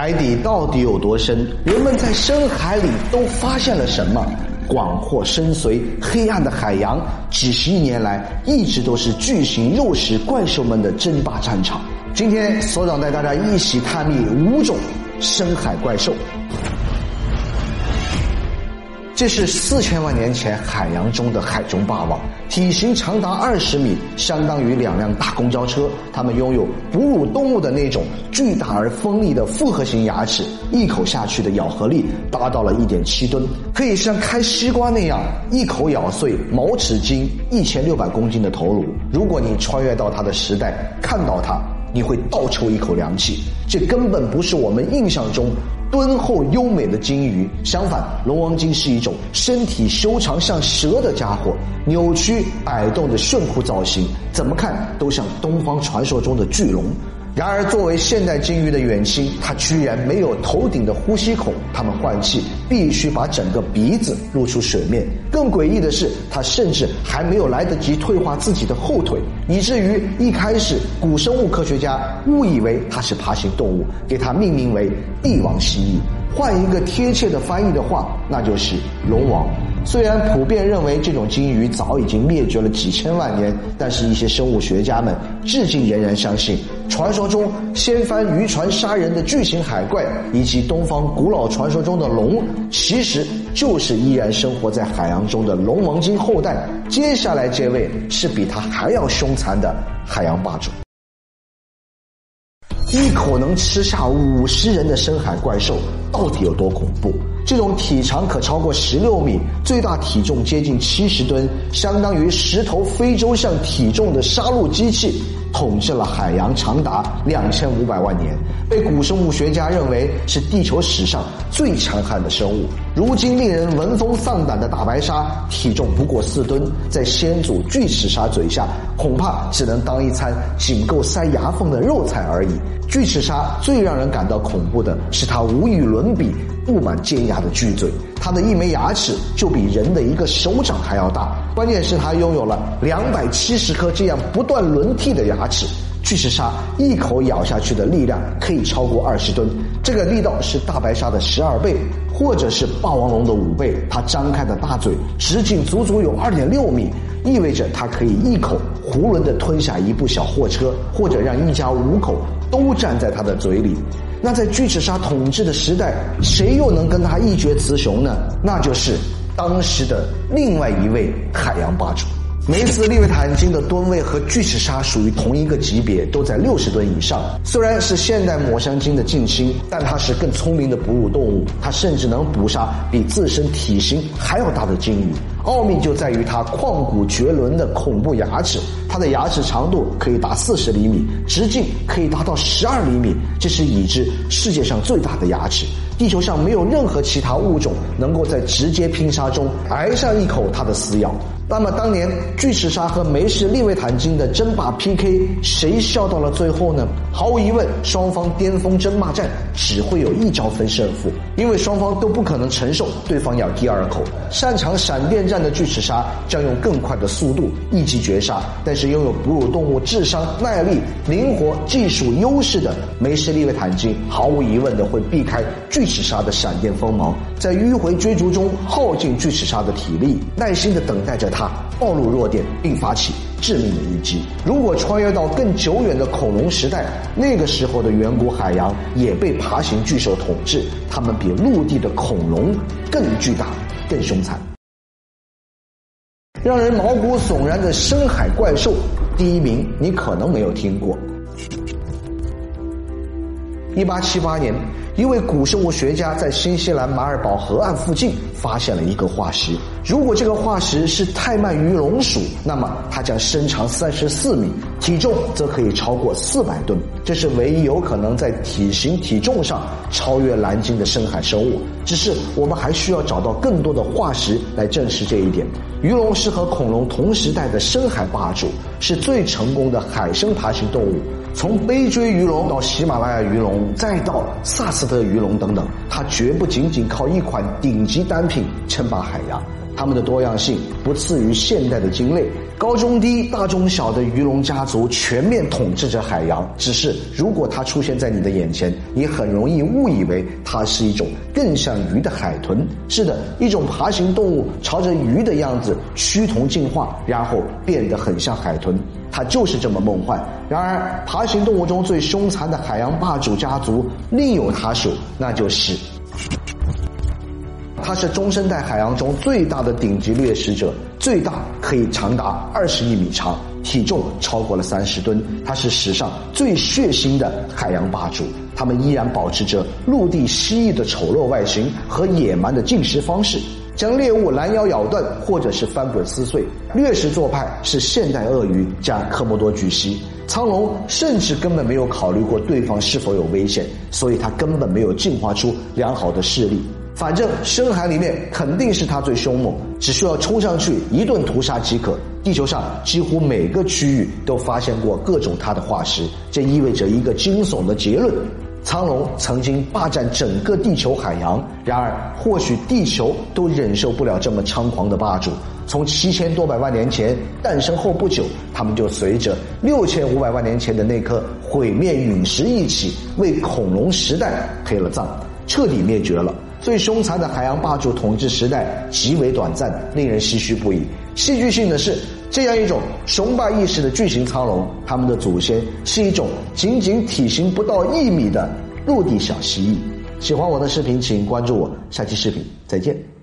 海底到底有多深？人们在深海里都发现了什么？广阔深邃、黑暗的海洋，几十亿年来一直都是巨型肉食怪兽们的争霸战场。今天，所长带大家一起探秘五种深海怪兽。这是四千万年前海洋中的海中霸王，体型长达二十米，相当于两辆大公交车。它们拥有哺乳动物的那种巨大而锋利的复合型牙齿，一口下去的咬合力达到了一点七吨，可以像开西瓜那样一口咬碎毛齿鲸一千六百公斤的头颅。如果你穿越到它的时代，看到它，你会倒抽一口凉气。这根本不是我们印象中。敦厚优美的鲸鱼，相反，龙王鲸是一种身体修长像蛇的家伙，扭曲摆动的炫酷造型，怎么看都像东方传说中的巨龙。然而，作为现代鲸鱼的远亲，它居然没有头顶的呼吸孔，它们换气必须把整个鼻子露出水面。更诡异的是，它甚至还没有来得及退化自己的后腿，以至于一开始古生物科学家误以为它是爬行动物，给它命名为帝王蜥蜴。换一个贴切的翻译的话，那就是龙王。虽然普遍认为这种鲸鱼早已经灭绝了几千万年，但是一些生物学家们至今仍然相信，传说中掀翻渔船杀人的巨型海怪，以及东方古老传说中的龙，其实就是依然生活在海洋中的龙王鲸后代。接下来这位是比他还要凶残的海洋霸主。一口能吃下五十人的深海怪兽，到底有多恐怖？这种体长可超过十六米，最大体重接近七十吨，相当于十头非洲象体重的杀戮机器。统治了海洋长达两千五百万年，被古生物学家认为是地球史上最强悍的生物。如今令人闻风丧胆的大白鲨，体重不过四吨，在先祖巨齿鲨嘴下，恐怕只能当一餐仅够塞牙缝的肉菜而已。巨齿鲨最让人感到恐怖的是它无与伦比、布满尖牙的巨嘴，它的一枚牙齿就比人的一个手掌还要大。关键是它拥有了两百七十颗这样不断轮替的牙齿。巨齿鲨一口咬下去的力量可以超过二十吨，这个力道是大白鲨的十二倍，或者是霸王龙的五倍。它张开的大嘴直径足足有二点六米，意味着它可以一口囫囵地吞下一部小货车，或者让一家五口。都站在它的嘴里，那在巨齿鲨统治的时代，谁又能跟它一决雌雄呢？那就是当时的另外一位海洋霸主。梅斯利维坦鲸的吨位和巨齿鲨属于同一个级别，都在六十吨以上。虽然是现代抹香鲸的近亲，但它是更聪明的哺乳动物，它甚至能捕杀比自身体型还要大的鲸鱼。奥秘就在于它旷古绝伦的恐怖牙齿，它的牙齿长度可以达四十厘米，直径可以达到十二厘米，这是已知世界上最大的牙齿。地球上没有任何其他物种能够在直接拼杀中挨上一口它的撕咬。那么当年巨齿鲨和梅氏利维坦鲸的争霸 PK，谁笑到了最后呢？毫无疑问，双方巅峰争霸战只会有一招分胜负，因为双方都不可能承受对方咬第二口。擅长闪电战的巨齿鲨将用更快的速度一击绝杀，但是拥有哺乳动物智商、耐力、灵活、技术优势的梅氏利维坦鲸，毫无疑问的会避开巨齿鲨的闪电锋芒，在迂回追逐中耗尽巨齿鲨的体力，耐心的等待着它。他暴露弱点，并发起致命的一击。如果穿越到更久远的恐龙时代，那个时候的远古海洋也被爬行巨兽统治，它们比陆地的恐龙更巨大、更凶残。让人毛骨悚然的深海怪兽，第一名你可能没有听过。一八七八年。一位古生物学家在新西兰马尔堡河岸附近发现了一个化石。如果这个化石是泰曼鱼龙属，那么它将身长三十四米，体重则可以超过四百吨。这是唯一有可能在体型、体重上超越蓝鲸的深海生物。只是我们还需要找到更多的化石来证实这一点。鱼龙是和恐龙同时代的深海霸主，是最成功的海生爬行动物。从背椎鱼龙到喜马拉雅鱼龙，再到萨斯特鱼龙等等，它绝不仅仅靠一款顶级单品称霸海洋。它们的多样性不次于现代的鲸类，高中低、大中小的鱼龙家族全面统治着海洋。只是如果它出现在你的眼前，你很容易误以为它是一种更像鱼的海豚。是的，一种爬行动物朝着鱼的样子趋同进化，然后变得很像海豚。它就是这么梦幻。然而，爬行动物中最凶残的海洋霸主家族另有他属，那就是。它是中生代海洋中最大的顶级掠食者，最大可以长达二十亿米长，体重超过了三十吨。它是史上最血腥的海洋霸主。它们依然保持着陆地蜥蜴的丑陋外形和野蛮的进食方式，将猎物拦腰咬断或者是翻滚撕碎。掠食做派是现代鳄鱼加科莫多巨蜥。苍龙甚至根本没有考虑过对方是否有危险，所以它根本没有进化出良好的视力。反正深海里面肯定是它最凶猛，只需要冲上去一顿屠杀即可。地球上几乎每个区域都发现过各种它的化石，这意味着一个惊悚的结论：苍龙曾经霸占整个地球海洋。然而，或许地球都忍受不了这么猖狂的霸主。从七千多百万年前诞生后不久，他们就随着六千五百万年前的那颗毁灭陨石一起，为恐龙时代陪了葬，彻底灭绝了。最凶残的海洋霸主统治时代极为短暂，令人唏嘘不已。戏剧性的是，这样一种雄霸一时的巨型苍龙，它们的祖先是一种仅仅体型不到一米的陆地小蜥蜴。喜欢我的视频，请关注我，下期视频再见。